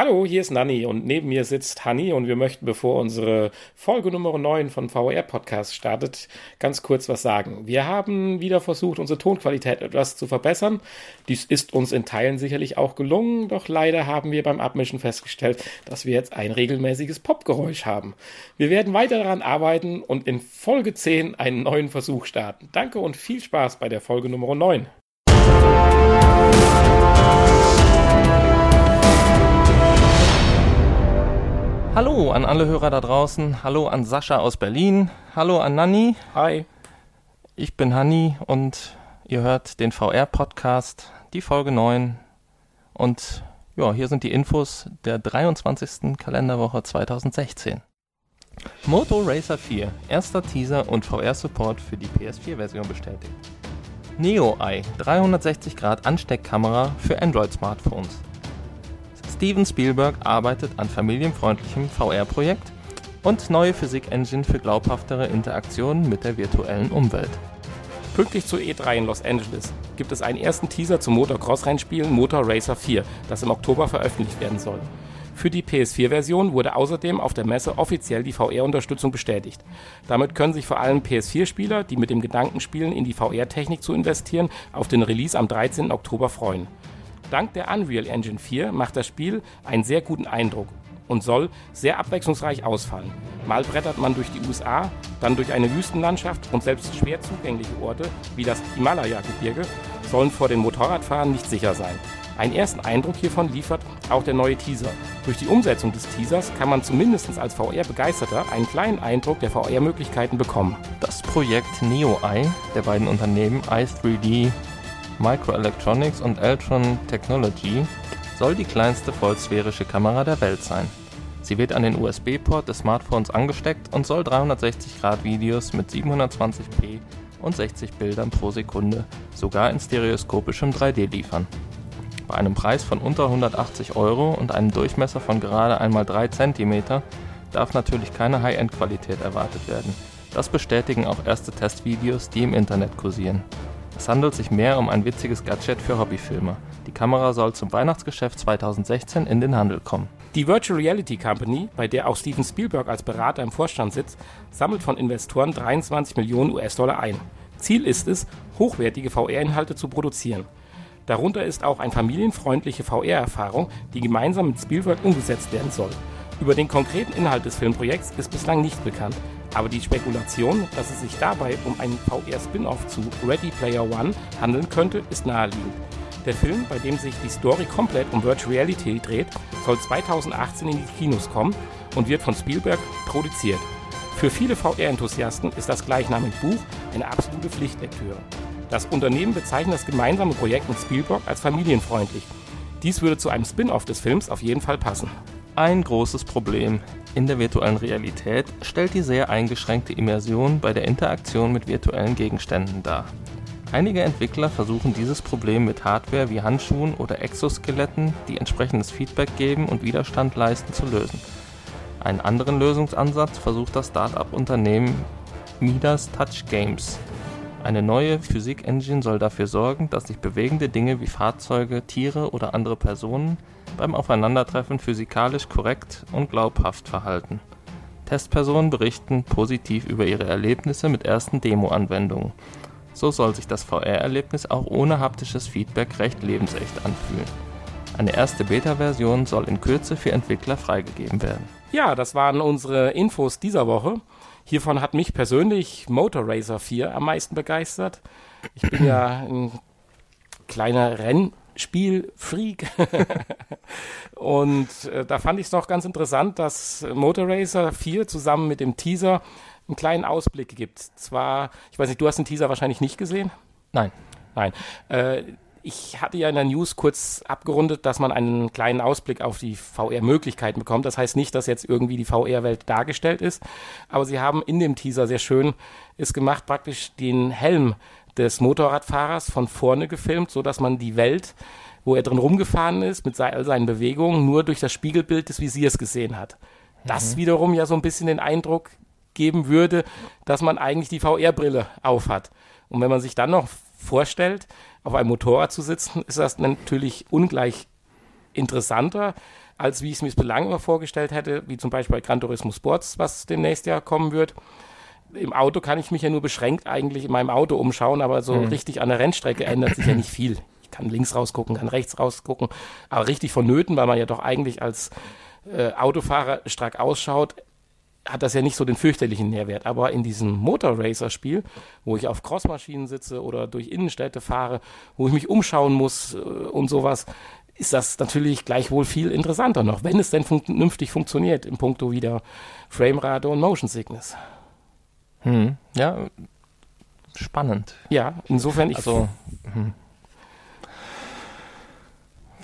Hallo, hier ist Nanni und neben mir sitzt Hanni und wir möchten, bevor unsere Folge Nummer 9 von VR Podcast startet, ganz kurz was sagen. Wir haben wieder versucht, unsere Tonqualität etwas zu verbessern. Dies ist uns in Teilen sicherlich auch gelungen, doch leider haben wir beim Abmischen festgestellt, dass wir jetzt ein regelmäßiges Popgeräusch haben. Wir werden weiter daran arbeiten und in Folge 10 einen neuen Versuch starten. Danke und viel Spaß bei der Folge Nummer 9. Hallo an alle Hörer da draußen. Hallo an Sascha aus Berlin. Hallo an Nanni. Hi. Ich bin Hanni und ihr hört den VR-Podcast, die Folge 9. Und ja, hier sind die Infos der 23. Kalenderwoche 2016. Moto Racer 4, erster Teaser und VR-Support für die PS4-Version bestätigt. Neo Eye, 360 Grad Ansteckkamera für Android-Smartphones. Steven Spielberg arbeitet an familienfreundlichem VR-Projekt und neue Physik-Engine für glaubhaftere Interaktionen mit der virtuellen Umwelt. Pünktlich zur E3 in Los Angeles gibt es einen ersten Teaser zum Motocross-Rennspiel Motor Racer 4, das im Oktober veröffentlicht werden soll. Für die PS4-Version wurde außerdem auf der Messe offiziell die VR-Unterstützung bestätigt. Damit können sich vor allem PS4-Spieler, die mit dem Gedanken spielen, in die VR-Technik zu investieren, auf den Release am 13. Oktober freuen. Dank der Unreal Engine 4 macht das Spiel einen sehr guten Eindruck und soll sehr abwechslungsreich ausfallen. Mal brettert man durch die USA, dann durch eine Wüstenlandschaft und selbst schwer zugängliche Orte wie das Himalaya-Gebirge sollen vor den Motorradfahrern nicht sicher sein. Einen ersten Eindruck hiervon liefert auch der neue Teaser. Durch die Umsetzung des Teasers kann man zumindest als VR-Begeisterter einen kleinen Eindruck der VR-Möglichkeiten bekommen. Das Projekt Neo Eye der beiden Unternehmen i3D Microelectronics und Eltron Technology soll die kleinste vollsphärische Kamera der Welt sein. Sie wird an den USB-Port des Smartphones angesteckt und soll 360-Grad-Videos mit 720p und 60 Bildern pro Sekunde sogar in stereoskopischem 3D liefern. Bei einem Preis von unter 180 Euro und einem Durchmesser von gerade einmal 3 cm darf natürlich keine High-End-Qualität erwartet werden. Das bestätigen auch erste Testvideos, die im Internet kursieren. Es handelt sich mehr um ein witziges Gadget für Hobbyfilmer. Die Kamera soll zum Weihnachtsgeschäft 2016 in den Handel kommen. Die Virtual Reality Company, bei der auch Steven Spielberg als Berater im Vorstand sitzt, sammelt von Investoren 23 Millionen US-Dollar ein. Ziel ist es, hochwertige VR-Inhalte zu produzieren. Darunter ist auch eine familienfreundliche VR-Erfahrung, die gemeinsam mit Spielberg umgesetzt werden soll. Über den konkreten Inhalt des Filmprojekts ist bislang nicht bekannt, aber die Spekulation, dass es sich dabei um einen VR-Spin-off zu Ready Player One handeln könnte, ist naheliegend. Der Film, bei dem sich die Story komplett um Virtual Reality dreht, soll 2018 in die Kinos kommen und wird von Spielberg produziert. Für viele VR-Enthusiasten ist das gleichnamige Buch eine absolute Pflichtlektüre. Das Unternehmen bezeichnet das gemeinsame Projekt mit Spielberg als familienfreundlich. Dies würde zu einem Spin-off des Films auf jeden Fall passen. Ein großes Problem in der virtuellen Realität stellt die sehr eingeschränkte Immersion bei der Interaktion mit virtuellen Gegenständen dar. Einige Entwickler versuchen dieses Problem mit Hardware wie Handschuhen oder Exoskeletten, die entsprechendes Feedback geben und Widerstand leisten, zu lösen. Einen anderen Lösungsansatz versucht das Start-up-Unternehmen Midas Touch Games. Eine neue Physik-Engine soll dafür sorgen, dass sich bewegende Dinge wie Fahrzeuge, Tiere oder andere Personen beim Aufeinandertreffen physikalisch korrekt und glaubhaft verhalten. Testpersonen berichten positiv über ihre Erlebnisse mit ersten Demo-Anwendungen. So soll sich das VR-Erlebnis auch ohne haptisches Feedback recht lebensecht anfühlen. Eine erste Beta-Version soll in Kürze für Entwickler freigegeben werden. Ja, das waren unsere Infos dieser Woche. Hiervon hat mich persönlich Motor Racer 4 am meisten begeistert. Ich bin ja ein kleiner Renn Spielfreak. und äh, da fand ich es noch ganz interessant, dass Motor Racer 4 zusammen mit dem Teaser einen kleinen Ausblick gibt. Zwar, ich weiß nicht, du hast den Teaser wahrscheinlich nicht gesehen? Nein. Nein. Äh, ich hatte ja in der News kurz abgerundet, dass man einen kleinen Ausblick auf die VR-Möglichkeiten bekommt. Das heißt nicht, dass jetzt irgendwie die VR-Welt dargestellt ist, aber sie haben in dem Teaser sehr schön ist gemacht, praktisch den Helm des Motorradfahrers von vorne gefilmt, so dass man die Welt, wo er drin rumgefahren ist, mit all seinen Bewegungen nur durch das Spiegelbild des Visiers gesehen hat. Das mhm. wiederum ja so ein bisschen den Eindruck geben würde, dass man eigentlich die VR-Brille aufhat. Und wenn man sich dann noch vorstellt, auf einem Motorrad zu sitzen, ist das natürlich ungleich interessanter, als wie ich es mir bislang immer vorgestellt hätte, wie zum Beispiel bei Gran Turismo Sports, was demnächst ja kommen wird. Im Auto kann ich mich ja nur beschränkt eigentlich in meinem Auto umschauen, aber so Mhm. richtig an der Rennstrecke ändert sich ja nicht viel. Ich kann links rausgucken, kann rechts rausgucken, aber richtig vonnöten, weil man ja doch eigentlich als äh, Autofahrer strack ausschaut, hat das ja nicht so den fürchterlichen Nährwert. Aber in diesem Motorracer-Spiel, wo ich auf Crossmaschinen sitze oder durch Innenstädte fahre, wo ich mich umschauen muss äh, und sowas, ist das natürlich gleichwohl viel interessanter noch, wenn es denn fun vernünftig funktioniert im Punkto wieder Framerate und Motion Sickness. Hm. Ja, spannend. Ja, insofern, ich, Also, hm.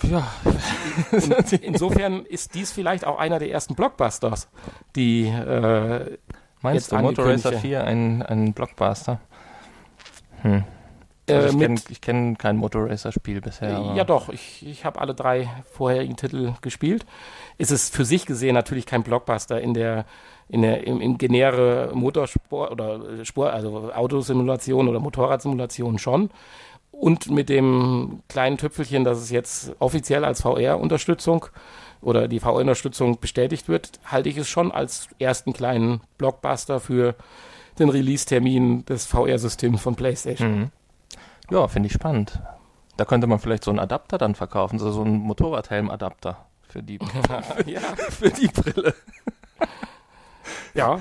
ja, und insofern ist dies vielleicht auch einer der ersten Blockbusters, die äh, meinst Jetzt du Motor Racer angekündigt, 4 ein, ein Blockbuster? Hm. Äh, Also ich mit kenne ich kenn kein Motor Racer Spiel bisher. aber- Ja, doch. Ich, ich habe alle drei vorherigen Titel gespielt. Es ist für sich gesehen natürlich kein Blockbuster in der in der im, im Genere Motorsport oder äh, Sport, also Autosimulation oder Motorradsimulation schon. Und mit dem kleinen Tüpfelchen, dass es jetzt offiziell als VR-Unterstützung oder die VR-Unterstützung bestätigt wird, halte ich es schon als ersten kleinen Blockbuster für den Release-Termin des VR-Systems von PlayStation. Mhm. Ja, finde ich spannend. Da könnte man vielleicht so einen Adapter dann verkaufen, so, so einen Motorradhelm-Adapter für die, ja. für die Brille. Ja.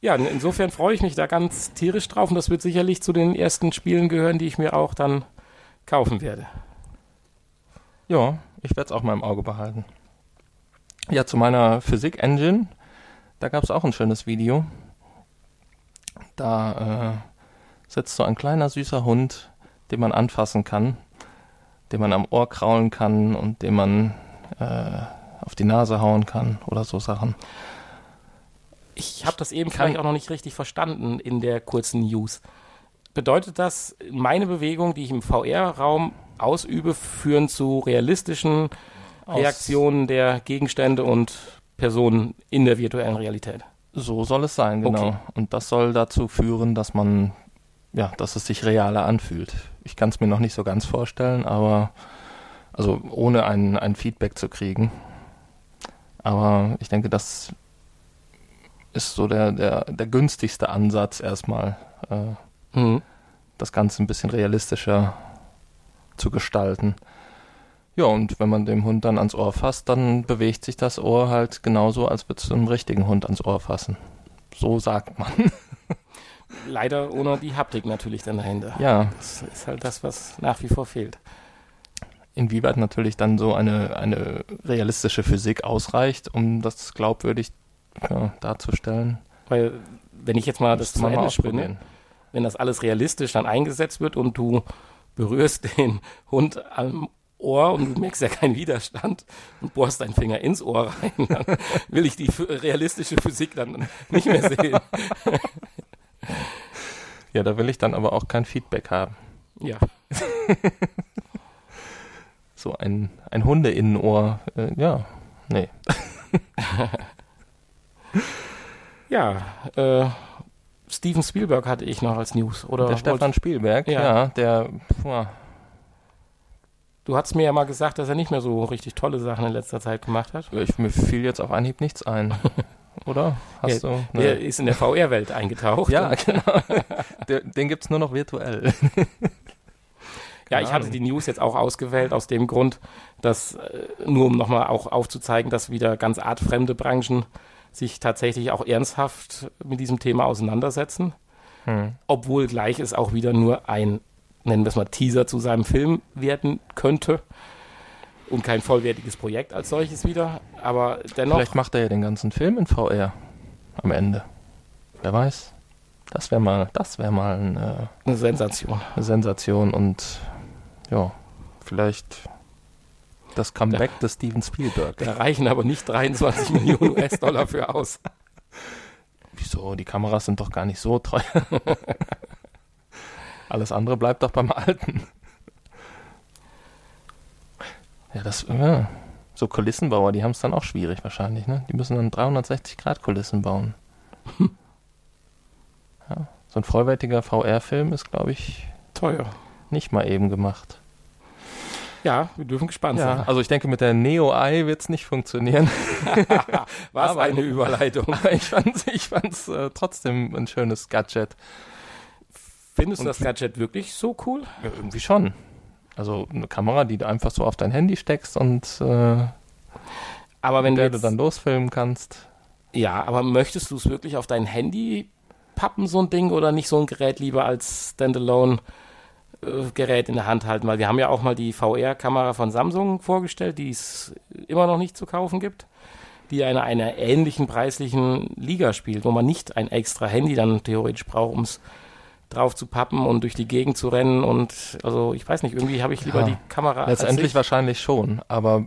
ja, in- insofern freue ich mich da ganz tierisch drauf und das wird sicherlich zu den ersten Spielen gehören, die ich mir auch dann kaufen werde. Ja, ich werde es auch mal im Auge behalten. Ja, zu meiner Physik-Engine, da gab es auch ein schönes Video. Da äh, sitzt so ein kleiner süßer Hund, den man anfassen kann, den man am Ohr kraulen kann und den man äh, auf die Nase hauen kann oder so Sachen. Ich habe das eben Kann- vielleicht auch noch nicht richtig verstanden in der kurzen News. Bedeutet das, meine Bewegungen, die ich im VR-Raum ausübe, führen zu realistischen Reaktionen der Gegenstände und Personen in der virtuellen Realität? So soll es sein, genau. Okay. Und das soll dazu führen, dass man, ja, dass es sich realer anfühlt. Ich kann es mir noch nicht so ganz vorstellen, aber also ohne ein, ein Feedback zu kriegen. Aber ich denke, das ist so der, der, der günstigste Ansatz erstmal, äh, Mhm. das Ganze ein bisschen realistischer zu gestalten. Ja, und wenn man dem Hund dann ans Ohr fasst, dann bewegt sich das Ohr halt genauso, als würdest du einem richtigen Hund ans Ohr fassen. So sagt man. Leider ohne die Haptik natürlich dann dahinter. Ja, Das ist halt das, was nach wie vor fehlt. inwieweit natürlich dann so eine, eine realistische Physik ausreicht, um das glaubwürdig ja, darzustellen. Weil, wenn ich jetzt mal das müsste zu Ende spinne, wenn das alles realistisch dann eingesetzt wird und du berührst den Hund am Ohr und du merkst ja keinen Widerstand und bohrst deinen Finger ins Ohr rein, dann will ich die realistische Physik dann nicht mehr sehen. Ja, da will ich dann aber auch kein Feedback haben. Ja, So ein, ein Hundeinnenohr, äh, ja, nee. ja äh, Steven Spielberg hatte ich noch als News. Oder der Stefan Spielberg, Ja. ja, der, puh, du hast mir ja mal gesagt, dass er nicht mehr so richtig tolle Sachen in letzter Zeit gemacht hat. ich, mir fiel jetzt auf Anhieb nichts ein. Oder? Hast du? Der ist in der VR-Welt eingetaucht. Ja, genau. Den gibt's nur noch virtuell. Ja, ich hatte die News jetzt auch ausgewählt aus dem Grund, dass äh, nur um nochmal auch aufzuzeigen, dass wieder ganz artfremde Branchen sich tatsächlich auch ernsthaft mit diesem Thema auseinandersetzen, Hm. obwohl gleich es auch wieder nur ein, nennen wir es mal Teaser zu seinem Film werden könnte und kein vollwertiges Projekt als solches wieder, aber dennoch Vielleicht macht er ja den ganzen Film in VR am Ende. Wer weiß. Das wäre mal, das wäre mal eine, eine Sensation. eine Sensation und ja, vielleicht das Comeback des Steven Spielberg. Da reichen aber nicht 23 Millionen US-Dollar für aus. Wieso? Die Kameras sind doch gar nicht so teuer. Alles andere bleibt doch beim Alten. Ja, das, ja. So Kulissenbauer, die haben es dann auch schwierig wahrscheinlich, ne? Die müssen dann 360 Grad Kulissen bauen. Ja, so ein vollwertiger VR-Film ist, glaube ich, Teuer. nicht mal eben gemacht. Ja, wir dürfen gespannt Ja, sein. also ich denke, mit der Neo Eye wird es nicht funktionieren. Was eine Überleitung. Aber ich fand's, ich fand's äh, trotzdem ein schönes Gadget. Findest du Und- das Gadget wirklich so cool? Ja, irgendwie schon. Also eine Kamera, die du einfach so auf dein Handy steckst und äh, Aber wenn du der du jetzt, dann losfilmen kannst. ja, aber möchtest du es wirklich auf dein Handy pappen, so ein Ding, oder nicht so ein Gerät lieber als Standalone äh, Gerät in der Hand halten? Weil wir haben ja auch mal die VR-Kamera von Samsung vorgestellt, die es immer noch nicht zu kaufen gibt, die in einer ähnlichen preislichen Liga spielt, wo man nicht ein extra Handy dann theoretisch braucht, um es drauf zu pappen und durch die Gegend zu rennen und also ich weiß nicht, irgendwie habe ich lieber Ja, die Kamera Letztendlich wahrscheinlich schon, aber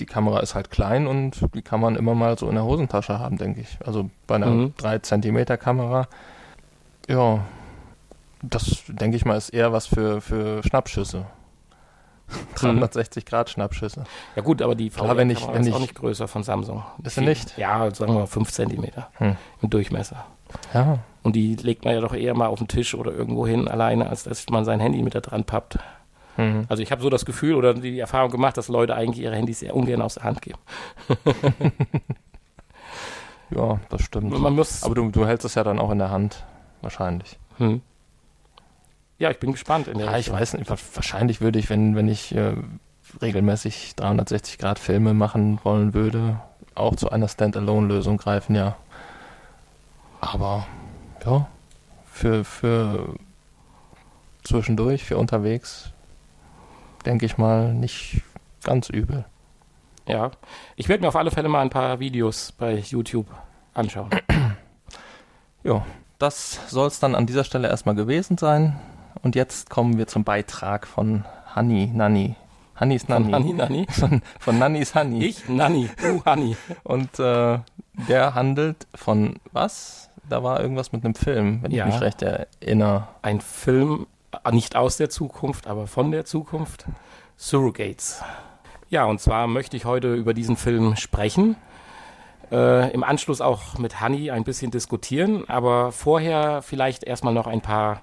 die Kamera ist halt klein und die kann man immer mal so in der Hosentasche haben, denke ich. Also bei einer Mhm. 3 Zentimeter Kamera. Ja, das denke ich mal ist eher was für, für Schnappschüsse. 360 Grad Schnappschüsse. Ja gut, aber die Klar, wenn ich- wenn ist ich- auch nicht größer von Samsung. Ist sie nicht? Ja, sagen wir mal 5 Zentimeter Hm. im Durchmesser. Ja, Und die legt man ja doch eher mal auf den Tisch oder irgendwo hin alleine, als dass man sein Handy mit da dran pappt. mhm. Also ich habe so das Gefühl oder die Erfahrung gemacht, dass Leute eigentlich ihre Handys sehr ungern aus der Hand geben. ja, das stimmt. Man muss. Aber du, du hältst es ja dann auch in der Hand, wahrscheinlich. hm. Ja, ich bin gespannt. Ja, ich weiß nicht, wa- wahrscheinlich würde ich, wenn, wenn ich äh, regelmäßig 360 Grad Filme machen wollen würde, auch zu einer Standalone-Lösung greifen, ja. Aber ja, für, für zwischendurch, für unterwegs, denke ich mal, nicht ganz übel. Ja, ich werde mir auf alle Fälle mal ein paar Videos bei YouTube anschauen. Ja, das soll es dann an dieser Stelle erstmal gewesen sein. Und jetzt kommen wir zum Beitrag von Hanni, Nanni. Hannis Nanni. Nanni, Nanni. Von, von Nannis Hanni. Ich, Nanni, du, Hanni. Und äh, der handelt von was? Da war irgendwas mit einem Film, wenn Ja. ich mich recht erinnere. Ein Film, äh, nicht aus der Zukunft, aber von der Zukunft. Surrogates. Ja, und zwar möchte ich heute über diesen Film sprechen. Äh, Im Anschluss auch mit Hanni ein bisschen diskutieren, aber vorher vielleicht erstmal noch ein paar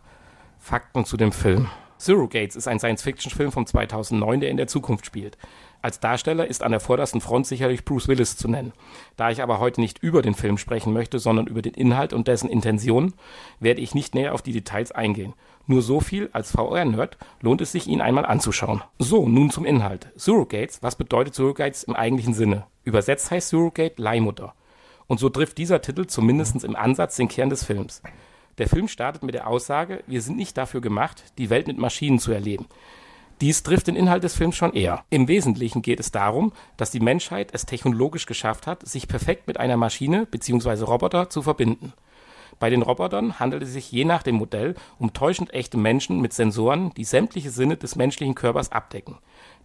Fakten zu dem Film. Surrogates ist ein Science-Fiction-Film von 2009, der in der Zukunft spielt. Als Darsteller ist an der vordersten Front sicherlich Bruce Willis zu nennen. Da ich aber heute nicht über den Film sprechen möchte, sondern über den Inhalt und dessen Intentionen, werde ich nicht näher auf die Details eingehen. Nur so viel, als VR-Nerd lohnt es sich, ihn einmal anzuschauen. So, nun zum Inhalt. Surrogates, was bedeutet Surrogates im eigentlichen Sinne? Übersetzt heißt Surrogate Leihmutter. Und so trifft dieser Titel zumindest im Ansatz den Kern des Films. Der Film startet mit der Aussage, wir sind nicht dafür gemacht, die Welt mit Maschinen zu erleben. Dies trifft den Inhalt des Films schon eher. Im Wesentlichen geht es darum, dass die Menschheit es technologisch geschafft hat, sich perfekt mit einer Maschine bzw. Roboter zu verbinden. Bei den Robotern handelt es sich je nach dem Modell um täuschend echte Menschen mit Sensoren, die sämtliche Sinne des menschlichen Körpers abdecken.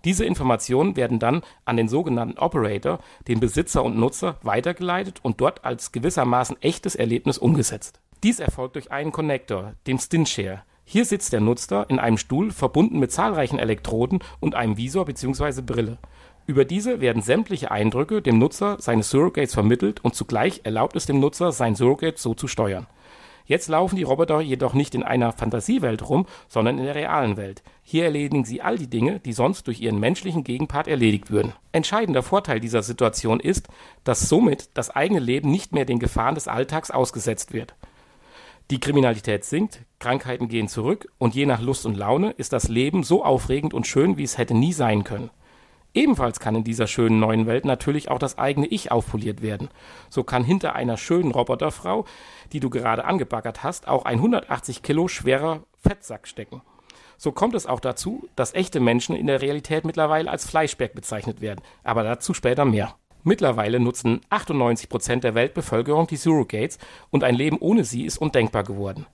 Diese Informationen werden dann an den sogenannten Operator, den Besitzer und Nutzer, weitergeleitet und dort als gewissermaßen echtes Erlebnis umgesetzt. Dies erfolgt durch einen Connector, dem Stinshare. Hier sitzt der Nutzer in einem Stuhl, verbunden mit zahlreichen Elektroden und einem Visor bzw. Brille. Über diese werden sämtliche Eindrücke dem Nutzer seines Surrogates vermittelt und zugleich erlaubt es dem Nutzer, sein Surrogate so zu steuern. Jetzt laufen die Roboter jedoch nicht in einer Fantasiewelt rum, sondern in der realen Welt. Hier erledigen sie all die Dinge, die sonst durch ihren menschlichen Gegenpart erledigt würden. Entscheidender Vorteil dieser Situation ist, dass somit das eigene Leben nicht mehr den Gefahren des Alltags ausgesetzt wird. Die Kriminalität sinkt, Krankheiten gehen zurück und je nach Lust und Laune ist das Leben so aufregend und schön, wie es hätte nie sein können. Ebenfalls kann in dieser schönen neuen Welt natürlich auch das eigene Ich aufpoliert werden. So kann hinter einer schönen Roboterfrau, die du gerade angebaggert hast, auch ein 180 Kilo schwerer Fettsack stecken. So kommt es auch dazu, dass echte Menschen in der Realität mittlerweile als Fleischberg bezeichnet werden, aber dazu später mehr. Mittlerweile nutzen 98 Prozent der Weltbevölkerung die Surrogates und ein Leben ohne sie ist undenkbar geworden.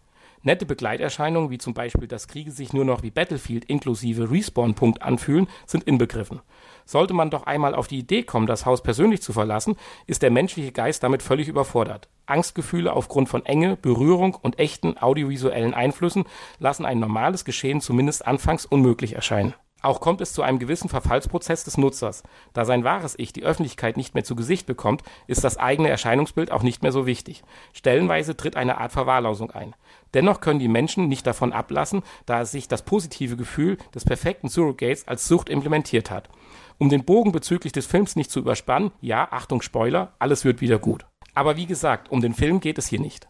Nette Begleiterscheinungen, wie zum Beispiel, dass Kriege sich nur noch wie Battlefield inklusive Respawn-Punkt anfühlen, sind inbegriffen. Sollte man doch einmal auf die Idee kommen, das Haus persönlich zu verlassen, ist der menschliche Geist damit völlig überfordert. Angstgefühle aufgrund von Enge, Berührung und echten audiovisuellen Einflüssen lassen ein normales Geschehen zumindest anfangs unmöglich erscheinen. Auch kommt es zu einem gewissen Verfallsprozess des Nutzers. Da sein wahres Ich die Öffentlichkeit nicht mehr zu Gesicht bekommt, ist das eigene Erscheinungsbild auch nicht mehr so wichtig. Stellenweise tritt eine Art Verwahrlosung ein. Dennoch können die Menschen nicht davon ablassen, da es sich das positive Gefühl des perfekten Surrogates als Sucht implementiert hat. Um den Bogen bezüglich des Films nicht zu überspannen, ja, Achtung Spoiler, alles wird wieder gut. Aber wie gesagt, um den Film geht es hier nicht.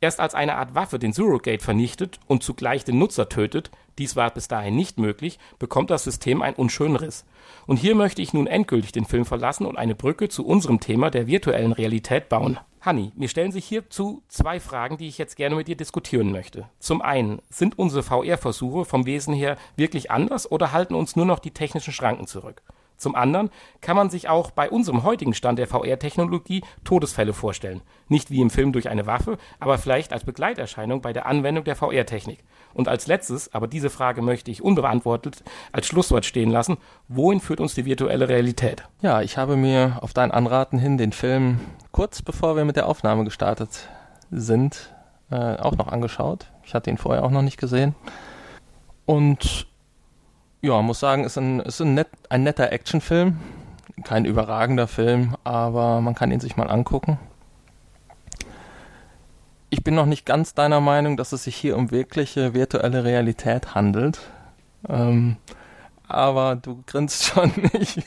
Erst als eine Art Waffe den Surrogate vernichtet und zugleich den Nutzer tötet, dies war bis dahin nicht möglich, bekommt das System einen unschönen Riss. Und hier möchte ich nun endgültig den Film verlassen und eine Brücke zu unserem Thema der virtuellen Realität bauen. Hanni, mir stellen sich hierzu zwei Fragen, die ich jetzt gerne mit dir diskutieren möchte. Zum einen, sind unsere VR-Versuche vom Wesen her wirklich anders oder halten uns nur noch die technischen Schranken zurück? Zum anderen kann man sich auch bei unserem heutigen Stand der VR-Technologie Todesfälle vorstellen. Nicht wie im Film durch eine Waffe, aber vielleicht als Begleiterscheinung bei der Anwendung der VR-Technik. Und als letztes, aber diese Frage möchte ich unbeantwortet als Schlusswort stehen lassen, wohin führt uns die virtuelle Realität? Ja, ich habe mir auf dein Anraten hin den Film kurz bevor wir mit der Aufnahme gestartet sind, äh, auch noch angeschaut. Ich hatte ihn vorher auch noch nicht gesehen. Und ja, muss sagen, ist ein, ist ein, net, ein netter Actionfilm. Kein überragender Film, aber man kann ihn sich mal angucken. Ich bin noch nicht ganz deiner Meinung, dass es sich hier um wirkliche virtuelle Realität handelt. Ähm, aber du grinst schon nicht.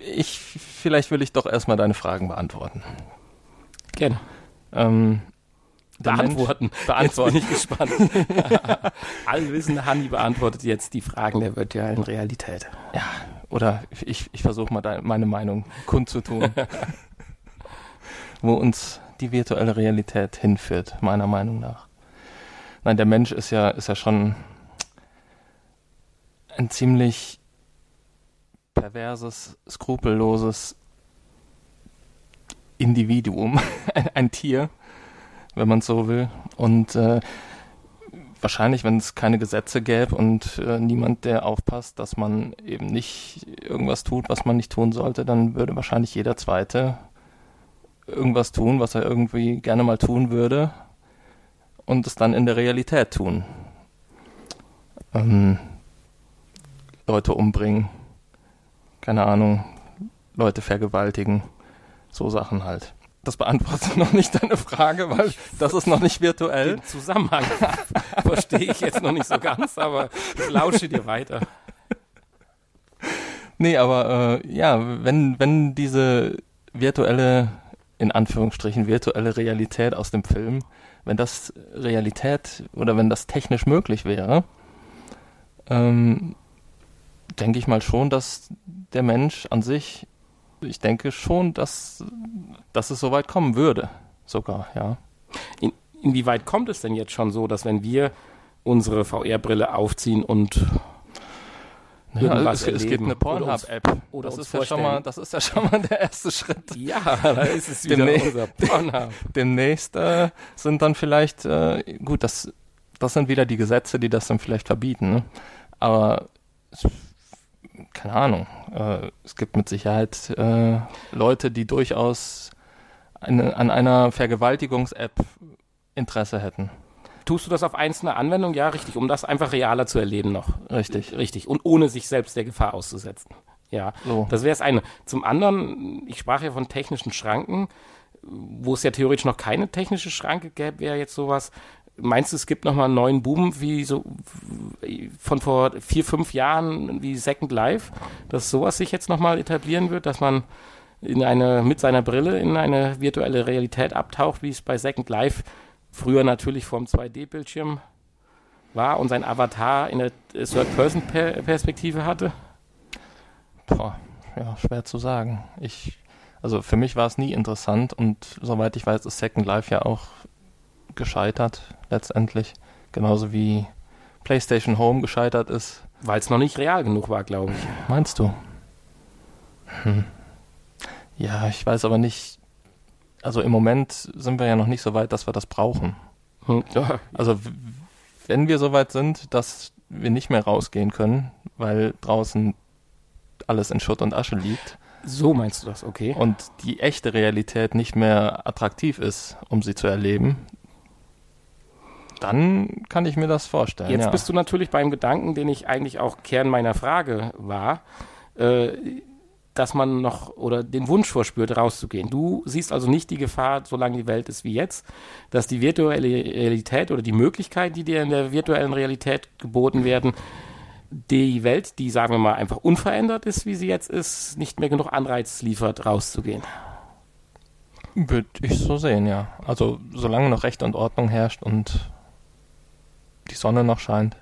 ich, vielleicht will ich doch erstmal deine Fragen beantworten. Gerne. Ähm, beantworten. Mensch, beantworten. Jetzt bin ich gespannt. Allwissende Hanni beantwortet jetzt die Fragen der virtuellen Realität. Ja, oder ich, ich versuche mal meine Meinung kundzutun. wo uns die virtuelle Realität hinführt, meiner Meinung nach. Nein, der Mensch ist ja, ist ja schon ein ziemlich perverses, skrupelloses Individuum, ein, ein Tier, wenn man so will. Und äh, wahrscheinlich, wenn es keine Gesetze gäbe und äh, niemand, der aufpasst, dass man eben nicht irgendwas tut, was man nicht tun sollte, dann würde wahrscheinlich jeder Zweite irgendwas tun, was er irgendwie gerne mal tun würde und es dann in der Realität tun. Ähm, Leute umbringen, keine Ahnung, Leute vergewaltigen, so Sachen halt das beantwortet noch nicht deine Frage, weil das ist noch nicht virtuell. Den Zusammenhang verstehe ich jetzt noch nicht so ganz, aber ich lausche dir weiter. Nee, aber äh, ja, wenn, wenn diese virtuelle, in Anführungsstrichen, virtuelle Realität aus dem Film, wenn das Realität oder wenn das technisch möglich wäre, ähm, denke ich mal schon, dass der Mensch an sich ich denke schon, dass, dass es so weit kommen würde, sogar, ja. In, inwieweit kommt es denn jetzt schon so, dass wenn wir unsere VR-Brille aufziehen und ja, es, es, gibt eine Pornhub-App. Oder das, ist ja schon mal, das ist ja schon mal der erste Schritt. Ja, da ist es wieder Demnächst, unser Pornhub. Demnächst äh, sind dann vielleicht, äh, gut, das, das sind wieder die Gesetze, die das dann vielleicht verbieten. Ne? Aber keine Ahnung, äh, es gibt mit Sicherheit äh, Leute, die durchaus eine, an einer Vergewaltigungs-App Interesse hätten. Tust du das auf einzelne Anwendungen? Ja, richtig, um das einfach realer zu erleben noch. Richtig. Richtig. Und ohne sich selbst der Gefahr auszusetzen. Ja, so. das wäre es eine. Zum anderen, ich sprach ja von technischen Schranken, wo es ja theoretisch noch keine technische Schranke gäbe, wäre jetzt sowas, Meinst du, es gibt nochmal einen neuen Boom wie so von vor vier, fünf Jahren wie Second Life, dass sowas sich jetzt nochmal etablieren wird, dass man in eine, mit seiner Brille in eine virtuelle Realität abtaucht, wie es bei Second Life früher natürlich vom 2D-Bildschirm war und sein Avatar in der Third-Person-Perspektive hatte? Boah, ja, schwer zu sagen. Ich, also für mich war es nie interessant und soweit ich weiß, ist Second Life ja auch gescheitert letztendlich. Genauso wie PlayStation Home gescheitert ist. Weil es noch nicht real genug war, glaube ich. Meinst du? Hm. Ja, ich weiß aber nicht. Also im Moment sind wir ja noch nicht so weit, dass wir das brauchen. Hm. Ja. Also wenn wir so weit sind, dass wir nicht mehr rausgehen können, weil draußen alles in Schutt und Asche liegt. So meinst du das, okay. Und die echte Realität nicht mehr attraktiv ist, um sie zu erleben, Dann kann ich mir das vorstellen. Jetzt ja. bist du natürlich beim Gedanken, den ich eigentlich auch Kern meiner Frage war, äh, dass man noch oder den Wunsch verspürt, rauszugehen. Du siehst also nicht die Gefahr, solange die Welt ist wie jetzt, dass die virtuelle Realität oder die Möglichkeiten, die dir in der virtuellen Realität geboten werden, die Welt, die sagen wir mal einfach unverändert ist, wie sie jetzt ist, nicht mehr genug Anreiz liefert, rauszugehen. Würde ich so sehen, ja. Also solange noch Recht und Ordnung herrscht und die Sonne noch scheint.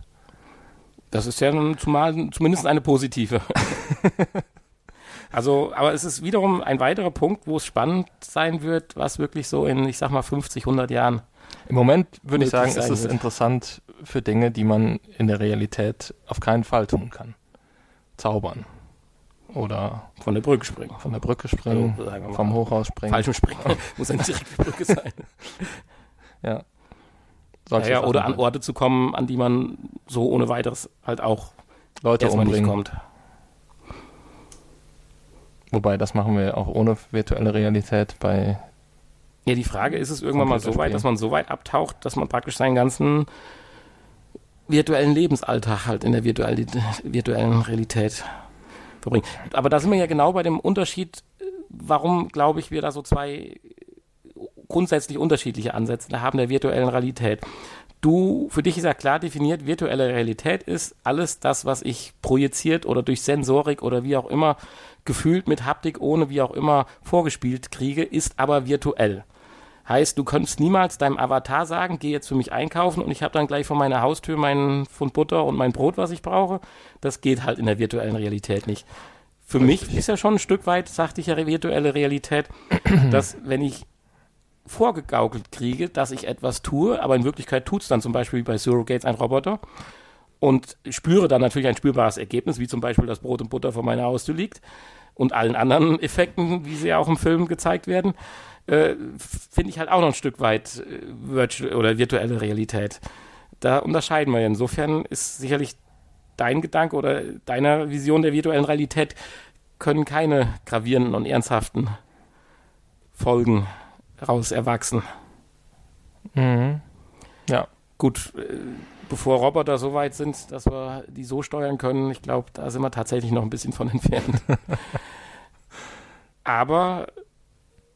Das ist ja zumal zumindest eine positive. also, aber es ist wiederum ein weiterer Punkt, wo es spannend sein wird, was wirklich so in, ich sag mal, 50, 100 Jahren. Im Moment würde ich sagen, ist es wird. interessant für Dinge, die man in der Realität auf keinen Fall tun kann. Zaubern. Oder von der Brücke springen. Von der Brücke springen, also, vom Hochhaus springen. Falschem springen. Muss eine direkte Brücke sein. ja. Ja, ja, oder an Orte zu kommen, an die man so ohne weiteres halt auch Leute umbringen. kommt. Wobei, das machen wir auch ohne virtuelle Realität bei. Ja, die Frage ist es irgendwann mal so weit, dass man so weit abtaucht, dass man praktisch seinen ganzen virtuellen Lebensalltag halt in der virtuellen, virtuellen Realität verbringen. Aber da sind wir ja genau bei dem Unterschied, warum, glaube ich, wir da so zwei grundsätzlich unterschiedliche Ansätze haben der virtuellen Realität. Du, für dich ist ja klar definiert, virtuelle Realität ist alles das, was ich projiziert oder durch Sensorik oder wie auch immer gefühlt mit Haptik, ohne wie auch immer vorgespielt kriege, ist aber virtuell. Heißt, du könntest niemals deinem Avatar sagen, geh jetzt für mich einkaufen und ich habe dann gleich vor meiner Haustür meinen Pfund Butter und mein Brot, was ich brauche. Das geht halt in der virtuellen Realität nicht. Für Richtig. mich ist ja schon ein Stück weit, sagte ich ja, virtuelle Realität, dass wenn ich vorgegaukelt kriege, dass ich etwas tue, aber in Wirklichkeit tut es dann zum Beispiel wie bei Surrogates ein Roboter und spüre dann natürlich ein spürbares Ergebnis, wie zum Beispiel das Brot und Butter vor meiner Haustür liegt und allen anderen Effekten, wie sie ja auch im Film gezeigt werden äh, finde ich halt auch noch ein Stück weit äh, virtual oder virtuelle Realität. Da unterscheiden wir. Insofern ist sicherlich dein Gedanke oder deiner Vision der virtuellen Realität können keine gravierenden und ernsthaften Folgen raus erwachsen. Mhm. Ja. Gut, äh, bevor Roboter so weit sind, dass wir die so steuern können, ich glaube, da sind wir tatsächlich noch ein bisschen von entfernt. Aber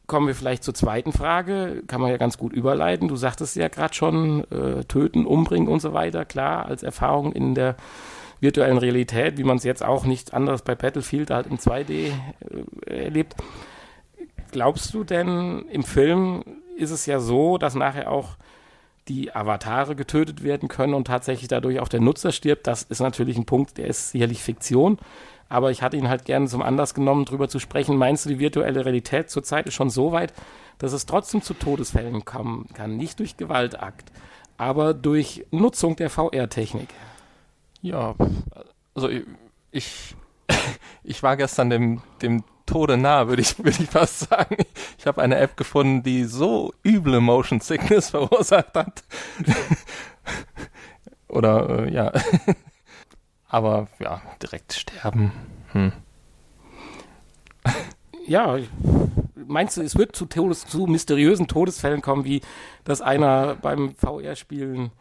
kommen wir vielleicht zur zweiten Frage. Kann man ja ganz gut überleiten. Du sagtest ja gerade schon, äh, töten, umbringen und so weiter. Klar, als Erfahrung in der virtuellen Realität, wie man es jetzt auch nicht anders bei Battlefield halt in 2D äh, erlebt. Glaubst du denn, im Film ist es ja so, dass nachher auch die Avatare getötet werden können und tatsächlich dadurch auch der Nutzer stirbt? Das ist natürlich ein Punkt, der ist sicherlich Fiktion aber ich hatte ihn halt gerne zum Anlass genommen, darüber zu sprechen. Meinst du, die virtuelle Realität zurzeit ist schon so weit, dass es trotzdem zu Todesfällen kommen kann? Nicht durch Gewaltakt, aber durch Nutzung der VR-Technik. Ja, also ich, ich war gestern dem, dem Tode nah, würde ich, würde ich fast sagen. Ich habe eine App gefunden, die so üble Motion Sickness verursacht hat. Oder äh, ja, aber ja, direkt sterben. Hm. Ja, meinst du, es wird zu, Todes, zu mysteriösen Todesfällen kommen, wie dass einer beim VR-Spielen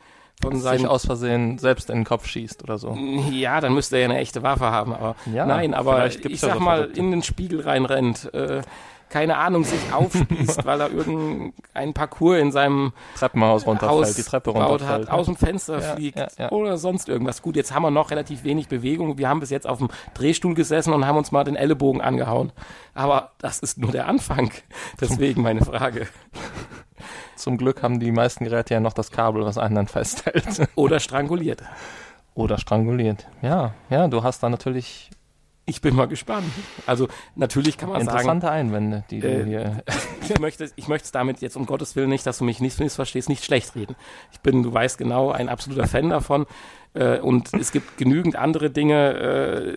von seinen aus Versehen selbst in den Kopf schießt oder so. Ja, dann müsste er ja eine echte Waffe haben, aber ja, nein, aber ich sag so mal, Verrückte. in den Spiegel reinrennt. Äh, keine Ahnung, sich aufspießt, weil er irgendein Parcours in seinem Treppenhaus runterfällt, Haus die Treppe runterfällt. Hat, aus dem Fenster ja, fliegt ja, ja. oder sonst irgendwas. Gut, jetzt haben wir noch relativ wenig Bewegung. Wir haben bis jetzt auf dem Drehstuhl gesessen und haben uns mal den Ellenbogen angehauen. Aber das ist nur der Anfang. Deswegen meine Frage. Zum Glück haben die meisten Geräte ja noch das Kabel, was einen dann festhält. Oder stranguliert. Oder stranguliert. Ja, ja, du hast da natürlich ich bin mal gespannt. Also natürlich kann man Interessante sagen. Interessante Einwände, die äh, du hier. ich möchte, ich möchte es damit jetzt um Gottes Willen nicht, dass du mich nicht missverstehst, nicht schlecht reden. Ich bin, du weißt genau, ein absoluter Fan davon. Äh, und es gibt genügend andere Dinge, äh,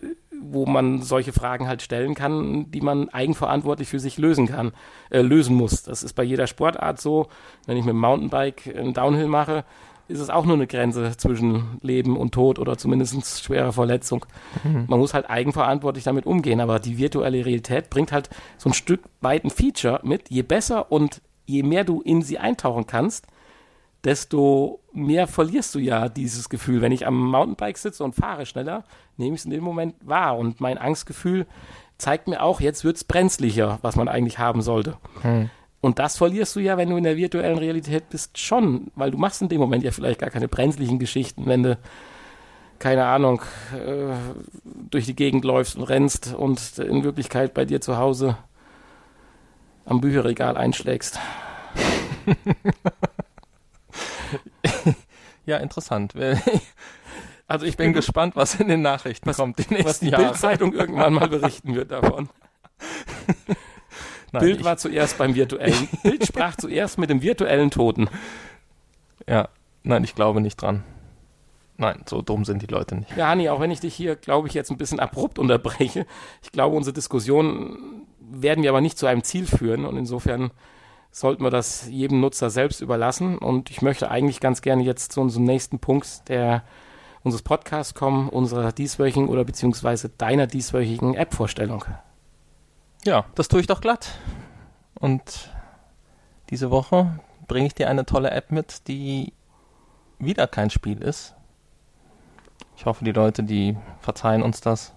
wo man solche Fragen halt stellen kann, die man eigenverantwortlich für sich lösen kann, äh, lösen muss. Das ist bei jeder Sportart so. Wenn ich mit dem Mountainbike einen Downhill mache, ist es auch nur eine Grenze zwischen Leben und Tod oder zumindest schwerer Verletzung. Mhm. Man muss halt eigenverantwortlich damit umgehen, aber die virtuelle Realität bringt halt so ein Stück weit ein Feature mit. Je besser und je mehr du in sie eintauchen kannst, desto mehr verlierst du ja dieses Gefühl. Wenn ich am Mountainbike sitze und fahre schneller, nehme ich es in dem Moment wahr. Und mein Angstgefühl zeigt mir auch, jetzt wird es brenzlicher, was man eigentlich haben sollte. Hm. Und das verlierst du ja, wenn du in der virtuellen Realität bist, schon, weil du machst in dem Moment ja vielleicht gar keine brenzlichen Geschichten, wenn du, keine Ahnung, äh, durch die Gegend läufst und rennst und in Wirklichkeit bei dir zu Hause am Bücherregal einschlägst. ja, interessant. Also ich bin, gespannt, was in den Nachrichten was, kommt. Die was die Bildzeitung irgendwann mal berichten wird davon. Nein, Bild war zuerst beim virtuellen. Bild sprach zuerst mit dem virtuellen Toten. Ja, nein, ich glaube nicht dran. Nein, so dumm sind die Leute nicht. Ja, Hani, auch wenn ich dich hier, glaube ich, jetzt ein bisschen abrupt unterbreche, ich glaube, unsere Diskussion werden wir aber nicht zu einem Ziel führen und insofern sollten wir das jedem Nutzer selbst überlassen und ich möchte eigentlich ganz gerne jetzt zu unserem nächsten Punkt der unseres Podcasts kommen, unserer dieswöchigen oder beziehungsweise deiner dieswöchigen App-Vorstellung. Ja, das tue ich doch glatt. Und diese Woche bringe ich dir eine tolle App mit, die wieder kein Spiel ist. Ich hoffe, die Leute, die verzeihen uns das.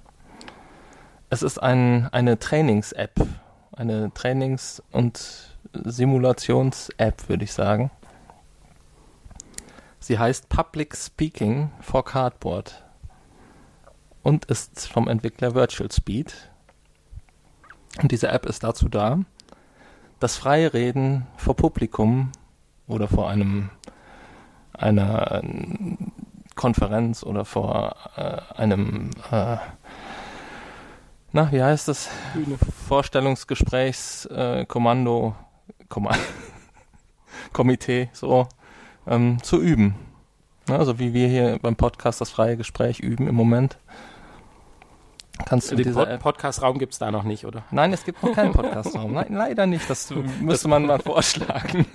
Es ist ein, eine Trainings-App, eine Trainings- und Simulations-App, würde ich sagen. Sie heißt Public Speaking for Cardboard und ist vom Entwickler Virtual Speed. Und diese App ist dazu da, das freie Reden vor Publikum oder vor einem einer Konferenz oder vor äh, einem äh, na, wie heißt das? Bühne. Vorstellungsgesprächs, äh, Komitee, so, ähm, zu üben. Also wie wir hier beim Podcast das freie Gespräch üben im Moment. Kannst du Den Pod Podcast-Raum gibt es da noch nicht, oder? Nein, es gibt noch keinen Podcast-Raum. Nein, leider nicht. Das müsste man mal vorschlagen.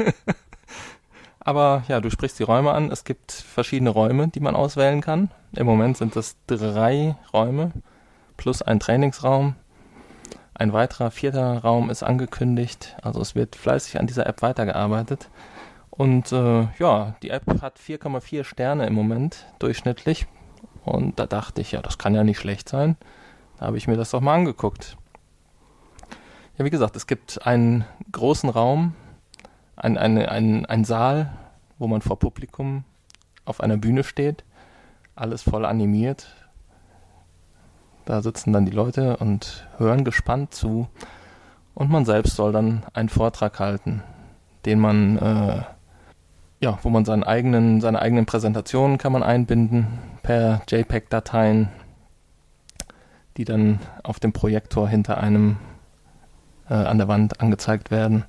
Aber ja, du sprichst die Räume an. Es gibt verschiedene Räume, die man auswählen kann. Im Moment sind es drei Räume plus ein Trainingsraum. Ein weiterer vierter Raum ist angekündigt. Also es wird fleißig an dieser App weitergearbeitet. Und äh, ja, die App hat 4,4 Sterne im Moment durchschnittlich. Und da dachte ich, ja, das kann ja nicht schlecht sein. Da habe ich mir das doch mal angeguckt. Ja, wie gesagt, es gibt einen großen Raum, ein, eine, ein, ein Saal, wo man vor Publikum auf einer Bühne steht. Alles voll animiert, da sitzen dann die Leute und hören gespannt zu. Und man selbst soll dann einen Vortrag halten, den man, äh, ja, wo man seinen eigenen, seine eigenen Präsentationen kann man einbinden per JPEG-Dateien, die dann auf dem Projektor hinter einem äh, an der Wand angezeigt werden.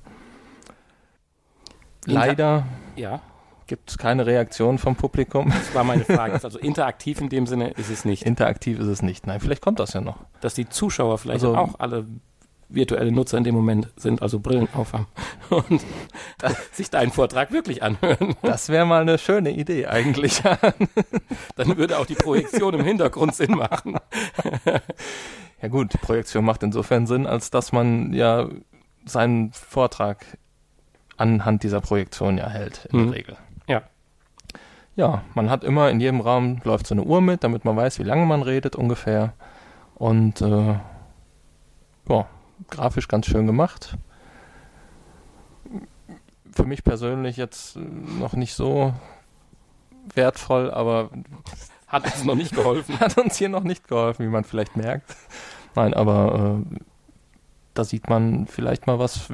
Leider ja gibt es keine Reaktion vom Publikum. Das war meine Frage. Also interaktiv in dem Sinne ist es nicht. Interaktiv ist es nicht. Nein, vielleicht kommt das ja noch. Dass die Zuschauer vielleicht also, auch alle virtuelle Nutzer in dem Moment sind, also Brillen aufhaben und sich deinen Vortrag wirklich anhören. Das wäre mal eine schöne Idee eigentlich. Dann würde auch die Projektion im Hintergrund Sinn machen. Ja gut, die Projektion macht insofern Sinn, als dass man ja seinen Vortrag anhand dieser Projektion ja hält, in mhm. der Regel. Ja. Man hat immer in jedem Raum läuft so eine Uhr mit, damit man weiß, wie lange man redet ungefähr. Und äh, ja, grafisch ganz schön gemacht. Für mich persönlich jetzt noch nicht so wertvoll, aber hat uns noch nicht geholfen. Hat uns hier noch nicht geholfen, wie man vielleicht merkt. Nein, aber äh, da sieht man vielleicht mal was,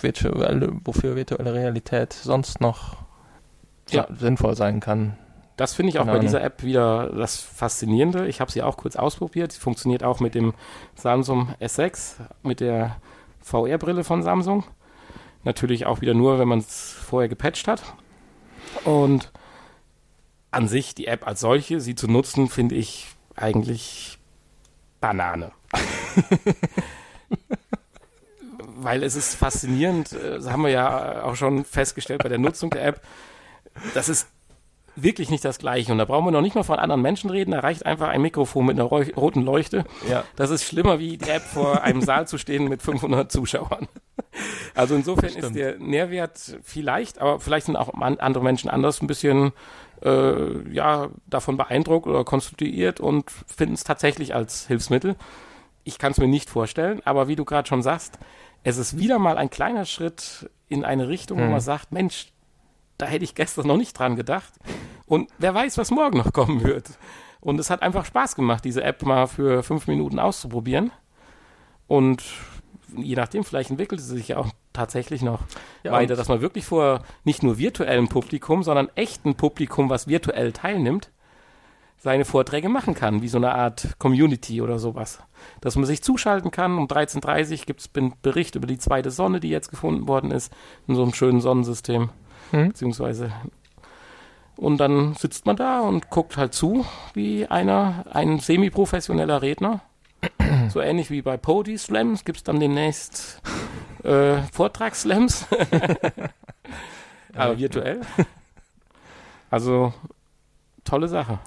virtuelle, wofür virtuelle Realität sonst noch ja. sinnvoll sein kann. Das finde ich auch bei dieser App wieder das Faszinierende. Ich habe sie auch kurz ausprobiert. Sie funktioniert auch mit dem Samsung S6, mit der VR-Brille von Samsung. Natürlich auch wieder nur, wenn man es vorher gepatcht hat. Und an sich die App als solche, sie zu nutzen, finde ich eigentlich Banane. Weil es ist faszinierend, äh, das haben wir ja auch schon festgestellt bei der Nutzung der App. Das ist wirklich nicht das Gleiche. Und da brauchen wir noch nicht mal von anderen Menschen reden. Da reicht einfach ein Mikrofon mit einer roten Leuchte. Ja. Das ist schlimmer, wie die App vor einem Saal zu stehen mit 500 Zuschauern. Also insofern ist der Nährwert vielleicht, aber vielleicht sind auch andere Menschen anders ein bisschen äh, ja, davon beeindruckt oder konstituiert und finden es tatsächlich als Hilfsmittel. Ich kann es mir nicht vorstellen, aber wie du gerade schon sagst, es ist wieder mal ein kleiner Schritt in eine Richtung, hm. wo man sagt, Mensch, da hätte ich gestern noch nicht dran gedacht. Und wer weiß, was morgen noch kommen wird. Und es hat einfach Spaß gemacht, diese App mal für fünf Minuten auszuprobieren. Und je nachdem, vielleicht entwickelt sie sich ja auch tatsächlich noch ja, weiter, dass man wirklich vor nicht nur virtuellem Publikum, sondern echten Publikum, was virtuell teilnimmt, seine Vorträge machen kann, wie so eine Art Community oder sowas. Dass man sich zuschalten kann. Um 13.30 Uhr gibt es einen Bericht über die zweite Sonne, die jetzt gefunden worden ist, in so einem schönen Sonnensystem. Hm. Beziehungsweise. Und dann sitzt man da und guckt halt zu, wie einer, ein semi-professioneller Redner, so ähnlich wie bei Pody Slams, gibt es dann demnächst äh, Vortragsslams. Aber virtuell. Also, tolle Sache.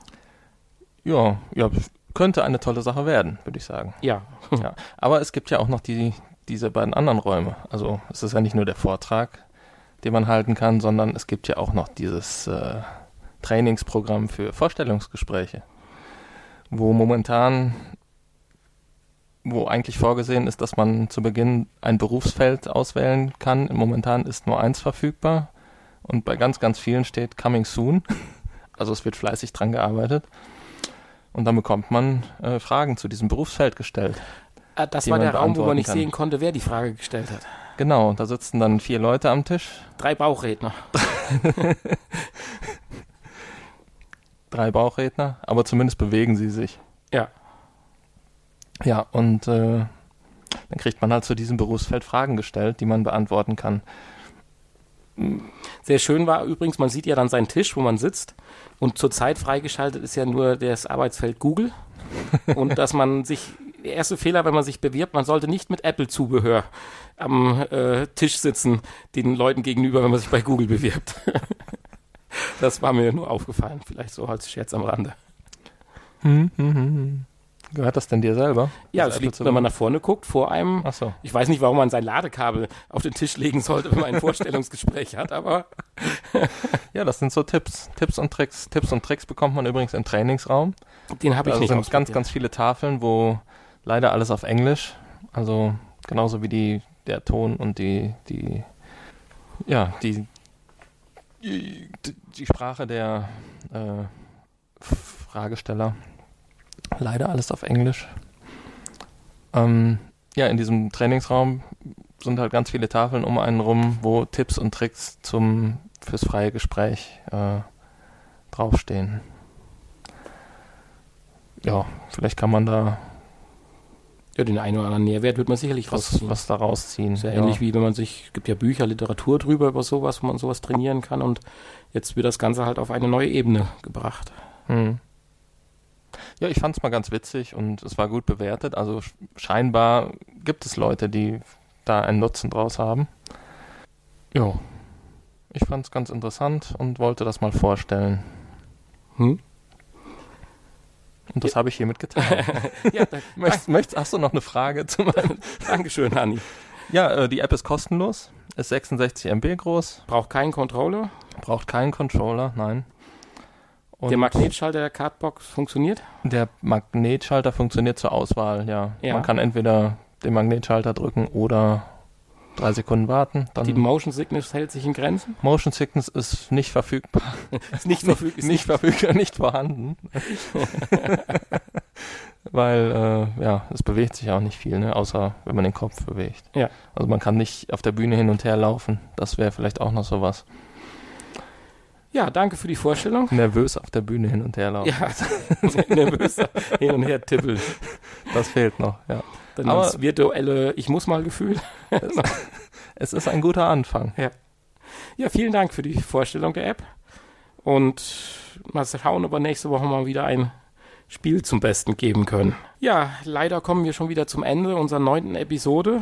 Ja, ja, könnte eine tolle Sache werden, würde ich sagen. Ja. ja. Aber es gibt ja auch noch die, diese beiden anderen Räume. Also es ist ja nicht nur der Vortrag, den man halten kann, sondern es gibt ja auch noch dieses äh, Trainingsprogramm für Vorstellungsgespräche, wo momentan, wo eigentlich vorgesehen ist, dass man zu Beginn ein Berufsfeld auswählen kann. Momentan ist nur eins verfügbar und bei ganz, ganz vielen steht Coming Soon. Also es wird fleißig dran gearbeitet. Und dann bekommt man äh, Fragen zu diesem Berufsfeld gestellt. Ah, das war der Raum, wo man nicht kann. sehen konnte, wer die Frage gestellt hat. Genau, da sitzen dann vier Leute am Tisch. Drei Bauchredner. Drei Bauchredner, aber zumindest bewegen sie sich. Ja. Ja, und äh, dann kriegt man halt zu diesem Berufsfeld Fragen gestellt, die man beantworten kann. Sehr schön war übrigens, man sieht ja dann seinen Tisch, wo man sitzt. Und zurzeit freigeschaltet ist ja nur das Arbeitsfeld Google. und dass man sich, erste Fehler, wenn man sich bewirbt, man sollte nicht mit Apple-Zubehör am äh, Tisch sitzen, den Leuten gegenüber, wenn man sich bei Google bewirbt. das war mir nur aufgefallen, vielleicht so als Scherz am Rande. Hm, hm, hm, hm. Gehört das denn dir selber? Ja, das liegt, wenn man nach vorne guckt, vor einem. Ach so. Ich weiß nicht, warum man sein Ladekabel auf den Tisch legen sollte, wenn man ein Vorstellungsgespräch hat, aber. ja, das sind so Tipps, Tipps und Tricks. Tipps und Tricks bekommt man übrigens im Trainingsraum. Den habe ich da nicht. Da sind ganz, ganz viele Tafeln, wo leider alles auf Englisch. Also genauso wie die, der Ton und die, die, ja, die, die, die Sprache der äh, Fragesteller leider alles auf Englisch. Ähm, ja, in diesem Trainingsraum sind halt ganz viele Tafeln um einen rum, wo Tipps und Tricks zum fürs freie Gespräch äh, draufstehen. Ja, vielleicht kann man da ja, den einen oder anderen Nährwert wird man sicherlich was, rausziehen. was da rausziehen. Sehr ja. ähnlich wie wenn man sich, gibt ja Bücher, Literatur drüber über sowas, wo man sowas trainieren kann und jetzt wird das Ganze halt auf eine neue Ebene gebracht. Hm. Ja, ich fand es mal ganz witzig und es war gut bewertet. Also scheinbar gibt es Leute, die da einen Nutzen draus haben. Ja, ich fand es ganz interessant und wollte das mal vorstellen. Hm? Und das ja. habe ich hiermit getan. ja, möchtest, möchtest, hast du noch eine Frage zu meinem? Dankeschön, Hanni. Ja, äh, die App ist kostenlos, ist 66 MB groß. Braucht keinen Controller? Braucht keinen Controller, nein. Und der Magnetschalter der Cardbox funktioniert? Der Magnetschalter funktioniert zur Auswahl, ja. ja. Man kann entweder den Magnetschalter drücken oder drei Sekunden warten. Dann Die Motion Sickness hält sich in Grenzen? Motion Sickness ist nicht verfügbar. ist nicht verfügbar. Ist nicht verfügbar, nicht vorhanden. Weil, äh, ja, es bewegt sich auch nicht viel, ne? außer wenn man den Kopf bewegt. Ja. Also man kann nicht auf der Bühne hin und her laufen. Das wäre vielleicht auch noch sowas. Ja, danke für die Vorstellung. Nervös auf der Bühne hin und her laufen. Ja, nervös hin und her tippeln. Das fehlt noch, ja. Dann Aber das virtuelle Ich muss mal Gefühl. es ist ein guter Anfang. Ja. Ja, vielen Dank für die Vorstellung der App. Und mal schauen, ob wir nächste Woche mal wieder ein Spiel zum Besten geben können. Ja, leider kommen wir schon wieder zum Ende unserer neunten Episode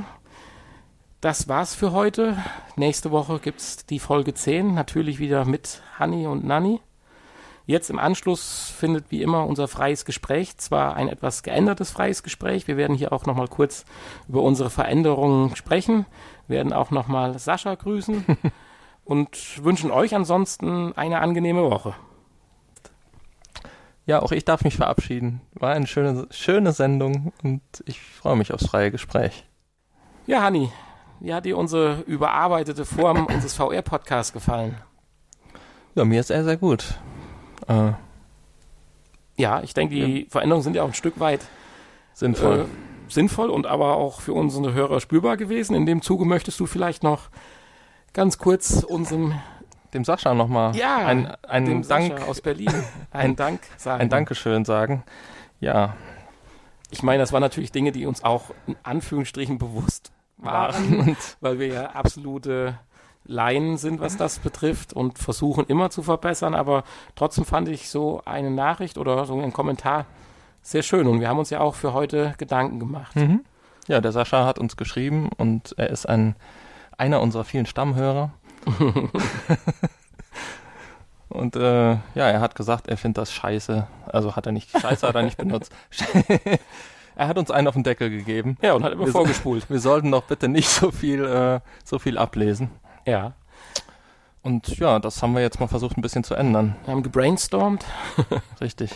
das war's für heute. Nächste Woche gibt's die Folge 10, natürlich wieder mit Hanni und Nanni. Jetzt im Anschluss findet wie immer unser freies Gespräch, zwar ein etwas geändertes freies Gespräch. Wir werden hier auch nochmal kurz über unsere Veränderungen sprechen, werden auch nochmal Sascha grüßen und wünschen euch ansonsten eine angenehme Woche. Ja, auch ich darf mich verabschieden. War eine schöne, schöne Sendung und ich freue mich aufs freie Gespräch. Ja, Hanni, wie hat dir unsere überarbeitete Form unseres VR-Podcasts gefallen? Ja, mir ist sehr, sehr gut. Äh, ja, ich denke, die ja. Veränderungen sind ja auch ein Stück weit sinnvoll. Äh, sinnvoll und aber auch für unsere Hörer spürbar gewesen. In dem Zuge möchtest du vielleicht noch ganz kurz unserem dem Sascha nochmal ja, ein, ein Dank Sascha aus Berlin ein Dank sagen. Ein Dankeschön sagen. Ja. Ich meine, das waren natürlich Dinge, die uns auch in Anführungsstrichen bewusst waren, weil wir ja absolute Laien sind, was das betrifft und versuchen immer zu verbessern, aber trotzdem fand ich so eine Nachricht oder so einen Kommentar sehr schön und wir haben uns ja auch für heute Gedanken gemacht. Mhm. Ja, der Sascha hat uns geschrieben und er ist ein einer unserer vielen Stammhörer. und äh, ja, er hat gesagt, er findet das scheiße. Also hat er nicht, scheiße hat er nicht benutzt. er hat uns einen auf den Deckel gegeben. Ja, und hat immer wir vorgespult. Wir sollten doch bitte nicht so viel, äh, so viel ablesen. Ja. Und ja, das haben wir jetzt mal versucht ein bisschen zu ändern. Wir haben gebrainstormt. Richtig.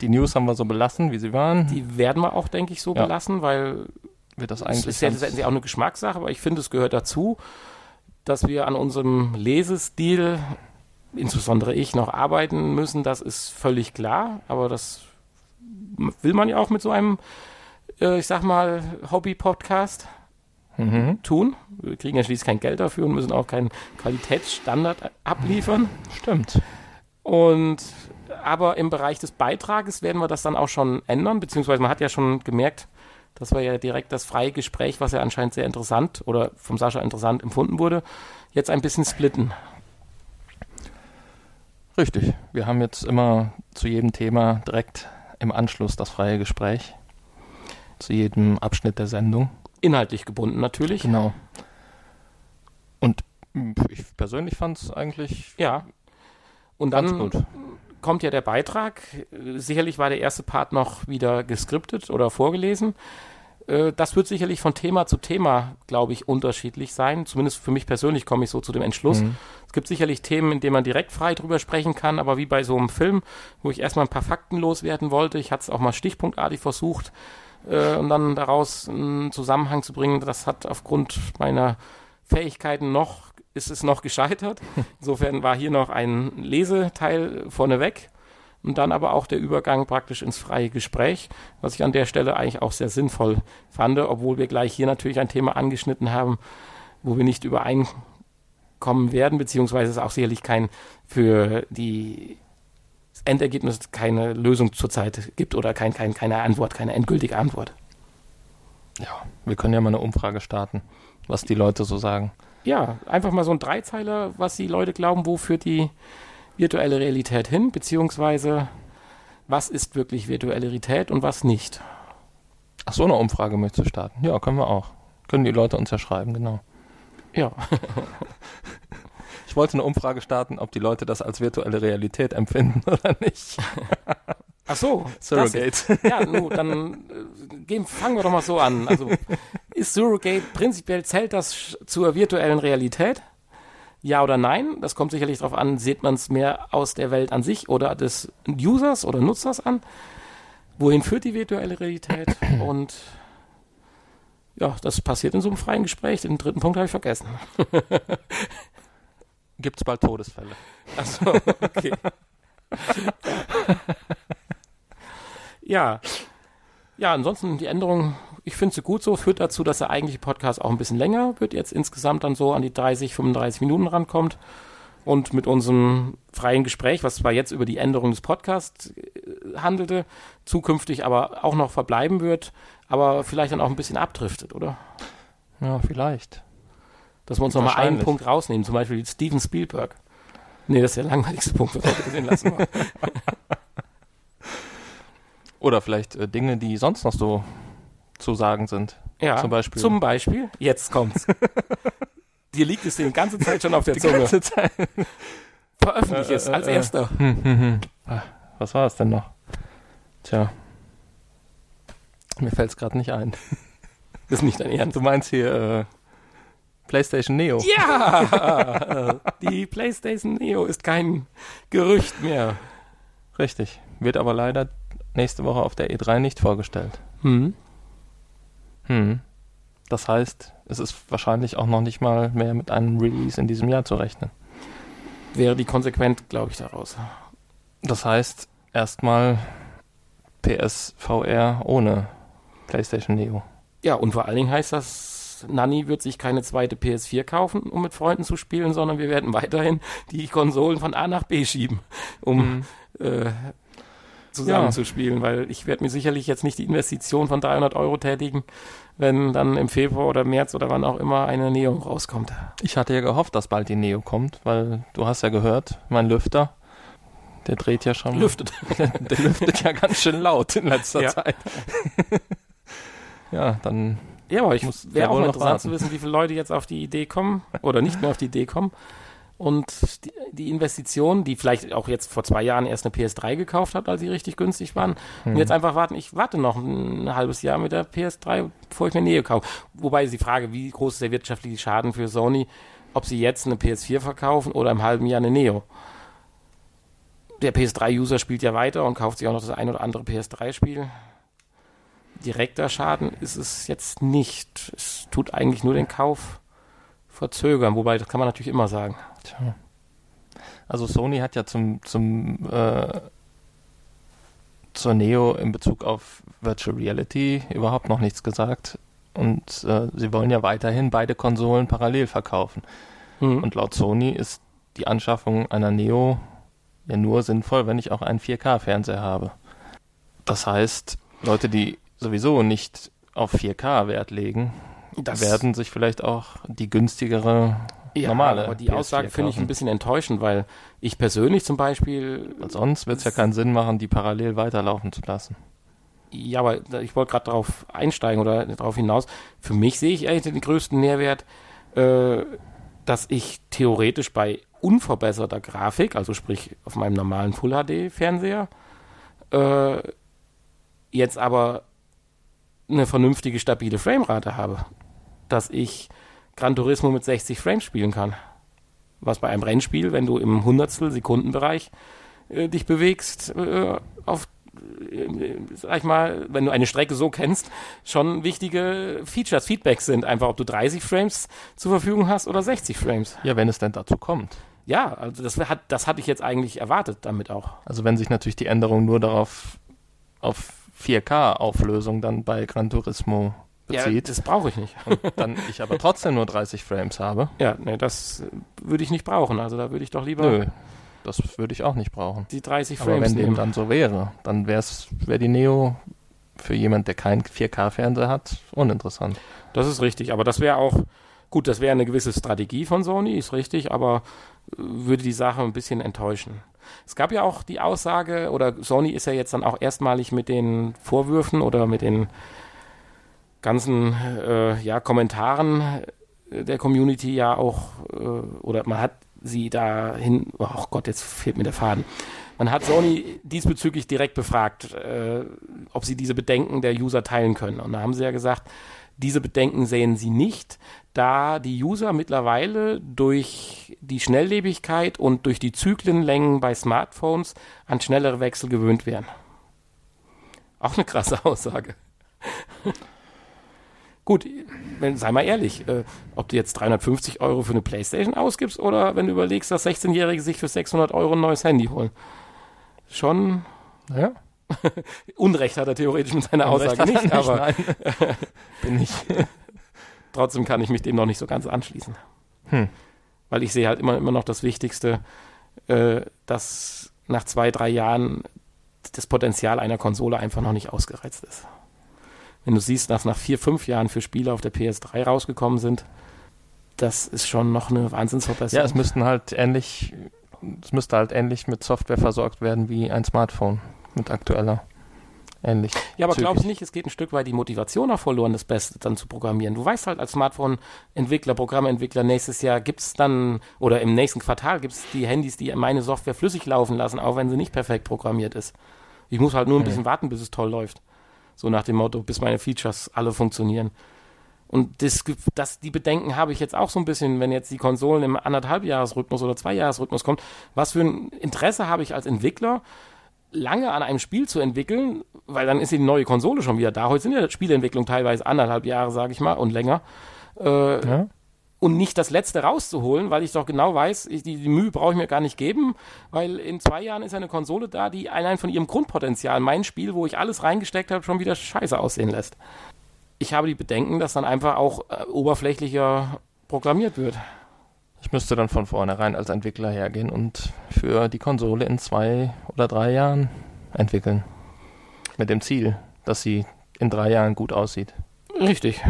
Die News haben wir so belassen, wie sie waren. Die werden wir auch, denke ich, so ja. belassen, weil wir das eigentlich. Das ist ja auch eine Geschmackssache, aber ich finde, es gehört dazu, dass wir an unserem Lesestil, insbesondere ich, noch arbeiten müssen. Das ist völlig klar, aber das will man ja auch mit so einem, äh, ich sag mal, Hobby-Podcast mhm. tun. Wir kriegen ja schließlich kein Geld dafür und müssen auch keinen Qualitätsstandard abliefern. Stimmt. Und aber im Bereich des Beitrages werden wir das dann auch schon ändern, beziehungsweise man hat ja schon gemerkt, dass wir ja direkt das freie Gespräch, was ja anscheinend sehr interessant oder vom Sascha interessant empfunden wurde, jetzt ein bisschen splitten. Richtig. Wir haben jetzt immer zu jedem Thema direkt im Anschluss das freie Gespräch. Zu jedem Abschnitt der Sendung. Inhaltlich gebunden natürlich. Genau. Und ich persönlich fand es eigentlich. Ja. Und dann kommt ja der Beitrag. Sicherlich war der erste Part noch wieder geskriptet oder vorgelesen. Äh, das wird sicherlich von Thema zu Thema, glaube ich, unterschiedlich sein. Zumindest für mich persönlich komme ich so zu dem Entschluss. Mhm. Es gibt sicherlich Themen, in denen man direkt frei drüber sprechen kann, aber wie bei so einem Film, wo ich erstmal ein paar Fakten loswerden wollte, ich hatte es auch mal stichpunktartig versucht, äh, und dann daraus einen Zusammenhang zu bringen, das hat aufgrund meiner Fähigkeiten noch, ist es noch gescheitert. Insofern war hier noch ein Leseteil vorneweg und dann aber auch der Übergang praktisch ins freie Gespräch, was ich an der Stelle eigentlich auch sehr sinnvoll fand, obwohl wir gleich hier natürlich ein Thema angeschnitten haben, wo wir nicht übereinkommen werden, beziehungsweise es auch sicherlich kein für die Endergebnis keine Lösung zurzeit gibt oder kein, kein, keine Antwort, keine endgültige Antwort. Ja, wir können ja mal eine Umfrage starten, was die Leute so sagen. Ja, einfach mal so ein Dreizeiler, was die Leute glauben, wo führt die virtuelle Realität hin, beziehungsweise was ist wirklich virtuelle Realität und was nicht. Ach so, eine Umfrage möchtest du starten? Ja, können wir auch. Können die Leute uns ja schreiben, genau. Ja. Ich wollte eine Umfrage starten, ob die Leute das als virtuelle Realität empfinden oder nicht. Ach so, Surrogate. Ja, nu, dann äh, fangen wir doch mal so an. Also ist Surrogate prinzipiell zählt das zur virtuellen Realität? Ja oder nein? Das kommt sicherlich darauf an, sieht man es mehr aus der Welt an sich oder des Users oder Nutzers an? Wohin führt die virtuelle Realität? Und ja, das passiert in so einem freien Gespräch. Den dritten Punkt habe ich vergessen. Gibt es bald Todesfälle? Achso, okay. ja. Ja, ansonsten die Änderung, ich finde sie gut so, führt dazu, dass der eigentliche Podcast auch ein bisschen länger wird, jetzt insgesamt dann so an die 30, 35 Minuten rankommt. Und mit unserem freien Gespräch, was zwar jetzt über die Änderung des Podcasts äh, handelte, zukünftig aber auch noch verbleiben wird, aber vielleicht dann auch ein bisschen abdriftet, oder? Ja, vielleicht. Dass wir uns nochmal einen Punkt rausnehmen, zum Beispiel Steven Spielberg. Nee, das ist der langweiligste Punkt, was wir gesehen lassen. Oder vielleicht äh, Dinge, die sonst noch so zu sagen sind. Ja, zum Beispiel. Zum Beispiel, jetzt kommt's. Dir liegt es die ganze Zeit schon auf der die Zunge. Ganze Zeit. Veröffentliche es äh, als äh, erster. Hm, hm, hm. Ah, was war es denn noch? Tja. Mir fällt es gerade nicht ein. Das ist nicht dein Ernst. Du meinst hier äh, PlayStation Neo. Ja! die PlayStation Neo ist kein Gerücht mehr. Richtig. Wird aber leider nächste Woche auf der E3 nicht vorgestellt. Hm. Hm. Das heißt, es ist wahrscheinlich auch noch nicht mal mehr mit einem Release in diesem Jahr zu rechnen. Wäre die konsequent, glaube ich, daraus. Das heißt, erstmal PSVR ohne PlayStation Neo. Ja, und vor allen Dingen heißt das, Nanny wird sich keine zweite PS4 kaufen, um mit Freunden zu spielen, sondern wir werden weiterhin die Konsolen von A nach B schieben, um mhm. äh, zusammenzuspielen, ja. weil ich werde mir sicherlich jetzt nicht die Investition von 300 Euro tätigen, wenn dann im Februar oder März oder wann auch immer eine Neo rauskommt. Ich hatte ja gehofft, dass bald die Neo kommt, weil du hast ja gehört, mein Lüfter, der dreht ja schon. Lüftet. Der, der lüftet ja ganz schön laut in letzter ja. Zeit. ja, dann. Ja, aber ich wäre auch interessant zu wissen, wie viele Leute jetzt auf die Idee kommen oder nicht mehr auf die Idee kommen, und die, die Investition, die vielleicht auch jetzt vor zwei Jahren erst eine PS3 gekauft hat, als sie richtig günstig waren, hm. und jetzt einfach warten, ich warte noch ein, halbes Jahr mit der PS3, bevor ich mir Nähe kaufe. Wobei ist die Frage, wie groß ist der wirtschaftliche Schaden für Sony, ob sie jetzt eine PS4 verkaufen oder im halben Jahr eine Neo. Der PS3-User spielt ja weiter und kauft sich auch noch das ein oder andere PS3-Spiel. Direkter Schaden ist es jetzt nicht. Es tut eigentlich nur den Kauf verzögern, wobei das kann man natürlich immer sagen. Tja. Also Sony hat ja zum, zum äh, zur Neo in Bezug auf Virtual Reality überhaupt noch nichts gesagt. Und äh, sie wollen ja weiterhin beide Konsolen parallel verkaufen. Mhm. Und laut Sony ist die Anschaffung einer Neo ja nur sinnvoll, wenn ich auch einen 4K-Fernseher habe. Das heißt, Leute, die sowieso nicht auf 4K Wert legen, das werden sich vielleicht auch die günstigere ja, normale. Aber die PS4 Aussage finde ich ein bisschen enttäuschend, weil ich persönlich zum Beispiel. Weil sonst wird es ja keinen Sinn machen, die parallel weiterlaufen zu lassen. Ja, aber ich wollte gerade darauf einsteigen oder darauf hinaus. Für mich sehe ich eigentlich den größten Nährwert, äh, dass ich theoretisch bei unverbesserter Grafik, also sprich auf meinem normalen Full HD Fernseher, äh, jetzt aber eine vernünftige, stabile Framerate habe dass ich Gran Turismo mit 60 Frames spielen kann. Was bei einem Rennspiel, wenn du im Hundertstel Sekundenbereich äh, dich bewegst, äh, auf äh, sag ich mal, wenn du eine Strecke so kennst, schon wichtige Features, Feedbacks sind. Einfach, ob du 30 Frames zur Verfügung hast oder 60 Frames. Ja, wenn es denn dazu kommt. Ja, also das, hat, das hatte ich jetzt eigentlich erwartet damit auch. Also wenn sich natürlich die Änderung nur darauf auf 4K-Auflösung dann bei Gran Turismo bezieht. Ja, das brauche ich nicht. Und dann ich aber trotzdem nur 30 Frames habe. Ja, nee, das würde ich nicht brauchen. Also da würde ich doch lieber. Nö, das würde ich auch nicht brauchen. Die 30 Frames. Aber wenn nehmen. dem dann so wäre, dann wäre wär die Neo für jemand, der keinen 4K-Fernseher hat, uninteressant. Das ist richtig, aber das wäre auch, gut, das wäre eine gewisse Strategie von Sony, ist richtig, aber äh, würde die Sache ein bisschen enttäuschen. Es gab ja auch die Aussage, oder Sony ist ja jetzt dann auch erstmalig mit den Vorwürfen oder mit den ganzen äh, ja, Kommentaren der Community ja auch, äh, oder man hat sie dahin, oh Gott, jetzt fehlt mir der Faden. Man hat Sony diesbezüglich direkt befragt, äh, ob sie diese Bedenken der User teilen können. Und da haben sie ja gesagt, diese Bedenken sehen sie nicht, da die User mittlerweile durch die Schnelllebigkeit und durch die Zyklenlängen bei Smartphones an schnellere Wechsel gewöhnt werden. Auch eine krasse Aussage. Gut, wenn, sei mal ehrlich, äh, ob du jetzt 350 Euro für eine Playstation ausgibst oder wenn du überlegst, dass 16-Jährige sich für 600 Euro ein neues Handy holen. Schon, naja. Unrecht hat er theoretisch mit seiner Unrecht Aussage nicht, nicht, aber bin ich. trotzdem kann ich mich dem noch nicht so ganz anschließen. Hm. Weil ich sehe halt immer, immer noch das Wichtigste, äh, dass nach zwei, drei Jahren das Potenzial einer Konsole einfach noch nicht ausgereizt ist wenn du siehst, dass nach vier, fünf Jahren für Spiele auf der PS3 rausgekommen sind, das ist schon noch eine Wahnsinnsverbesserung. Ja, es müssten halt ähnlich, es müsste halt ähnlich mit Software versorgt werden wie ein Smartphone mit aktueller ähnlich. Ja, aber glaubst du nicht, es geht ein Stück weit die Motivation auch verloren, das Beste dann zu programmieren? Du weißt halt als Smartphone-Entwickler, Programmentwickler, nächstes Jahr gibt's dann, oder im nächsten Quartal gibt's die Handys, die meine Software flüssig laufen lassen, auch wenn sie nicht perfekt programmiert ist. Ich muss halt nur ein bisschen warten, bis es toll läuft. So nach dem Motto, bis meine Features alle funktionieren. Und das, das, die Bedenken habe ich jetzt auch so ein bisschen, wenn jetzt die Konsolen im anderthalbjahresrhythmus oder Zweijahresrhythmus kommen. Was für ein Interesse habe ich als Entwickler, lange an einem Spiel zu entwickeln, weil dann ist die neue Konsole schon wieder da. Heute sind ja Spielentwicklung teilweise anderthalb Jahre, sage ich mal, und länger. Äh, Ja? und nicht das Letzte rauszuholen, weil ich doch genau weiß, ich, die, die Mühe brauche ich mir gar nicht geben, weil in zwei Jahren ist eine Konsole da, die allein von ihrem Grundpotenzial mein Spiel, wo ich alles reingesteckt habe, schon wieder scheiße aussehen lässt. Ich habe die Bedenken, dass dann einfach auch äh, oberflächlicher programmiert wird. Ich müsste dann von vornherein als Entwickler hergehen und für die Konsole in zwei oder drei Jahren entwickeln. Mit dem Ziel, dass sie in drei Jahren gut aussieht. Richtig.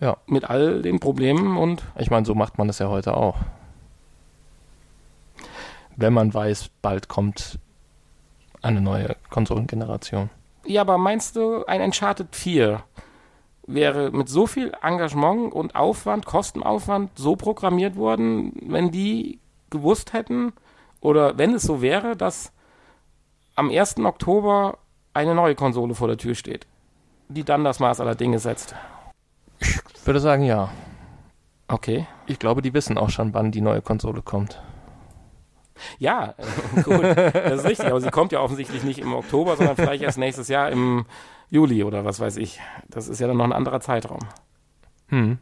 Ja. Mit all den Problemen und Ich meine, so macht man es ja heute auch. Wenn man weiß, bald kommt eine neue Konsolengeneration. Ja, aber meinst du, ein Uncharted 4 wäre mit so viel Engagement und Aufwand, Kostenaufwand so programmiert worden, wenn die gewusst hätten oder wenn es so wäre, dass am 1. Oktober eine neue Konsole vor der Tür steht, die dann das Maß aller Dinge setzt? Ich würde sagen, ja. Okay. Ich glaube, die wissen auch schon, wann die neue Konsole kommt. Ja, äh, gut, das ist richtig, aber sie kommt ja offensichtlich nicht im Oktober, sondern vielleicht erst nächstes Jahr im Juli oder was weiß ich. Das ist ja dann noch ein anderer Zeitraum. Hm.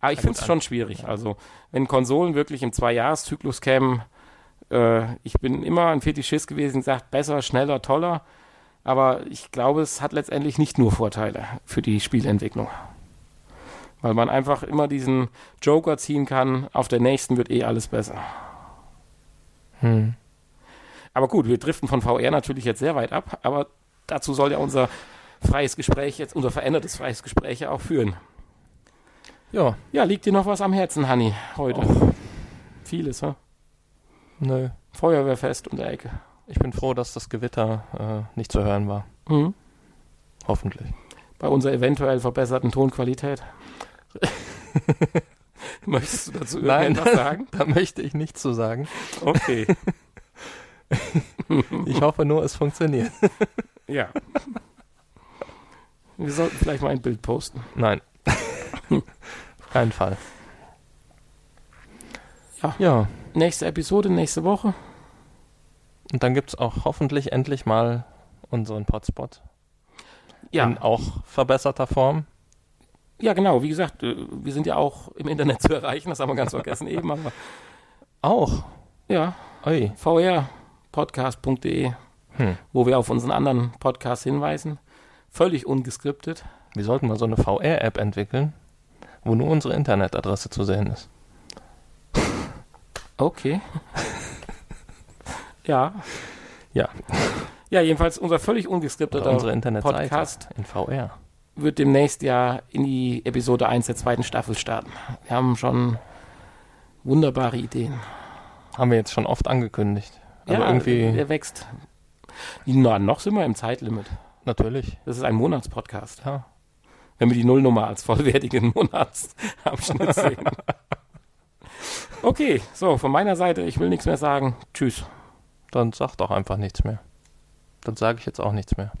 Aber ich Ja, finde es schon schwierig. Also, wenn Konsolen wirklich im Zwei-Jahres-Zyklus kämen, äh, ich bin immer ein Fetischist gewesen, sagt besser, schneller, toller. Aber ich glaube, es hat letztendlich nicht nur Vorteile für die Spielentwicklung. Weil man einfach immer diesen Joker ziehen kann, auf der nächsten wird eh alles besser. Hm. Aber gut, wir driften von VR natürlich jetzt sehr weit ab, aber dazu soll ja unser freies Gespräch jetzt, unser verändertes freies Gespräch ja auch führen. Ja, Ja, liegt dir noch was am Herzen, Hanni, heute? Vieles, ha? nö. Feuerwehrfest um der Ecke. Ich bin froh, dass das Gewitter äh, nicht zu hören war. Mhm. Hoffentlich. Bei unserer eventuell verbesserten Tonqualität. Möchtest du dazu Nein. irgendetwas sagen? Da möchte ich nichts zu sagen. Okay. Ich hoffe nur, es funktioniert. Ja. Wir sollten vielleicht mal ein Bild posten. Nein. Auf keinen Fall. Ja. Ja. Nächste Episode, nächste Woche. Und dann gibt es auch hoffentlich endlich mal unseren Potspot. Ja. In auch verbesserter Form. Ja, genau. Wie gesagt, äh, wir sind ja auch im Internet zu erreichen. Das haben wir ganz vergessen eben. Aber Auch. ja, vrpodcast.de, Hm. wo wir auf unseren anderen Podcast hinweisen. Völlig ungeskriptet. Wir sollten mal so eine VR-App entwickeln, wo nur unsere Internetadresse zu sehen ist. Okay. ja. Ja. Ja, jedenfalls unser völlig Oder ungeskripteter unsere Internetseite Podcast in VR. Wird demnächst ja in die Episode 1 der zweiten Staffel starten. Wir haben schon wunderbare Ideen. Haben wir jetzt schon oft angekündigt. Aber ja, irgendwie, er wächst. Na, noch sind wir im Zeitlimit. natürlich. Das ist ein Monatspodcast. Ja. Wenn wir die Nullnummer als vollwertigen Monatsabschnitt sehen. Okay, so, von meiner Seite, ich will nichts mehr sagen. Tschüss. Dann sag doch einfach nichts mehr. Dann sage ich jetzt auch nichts mehr.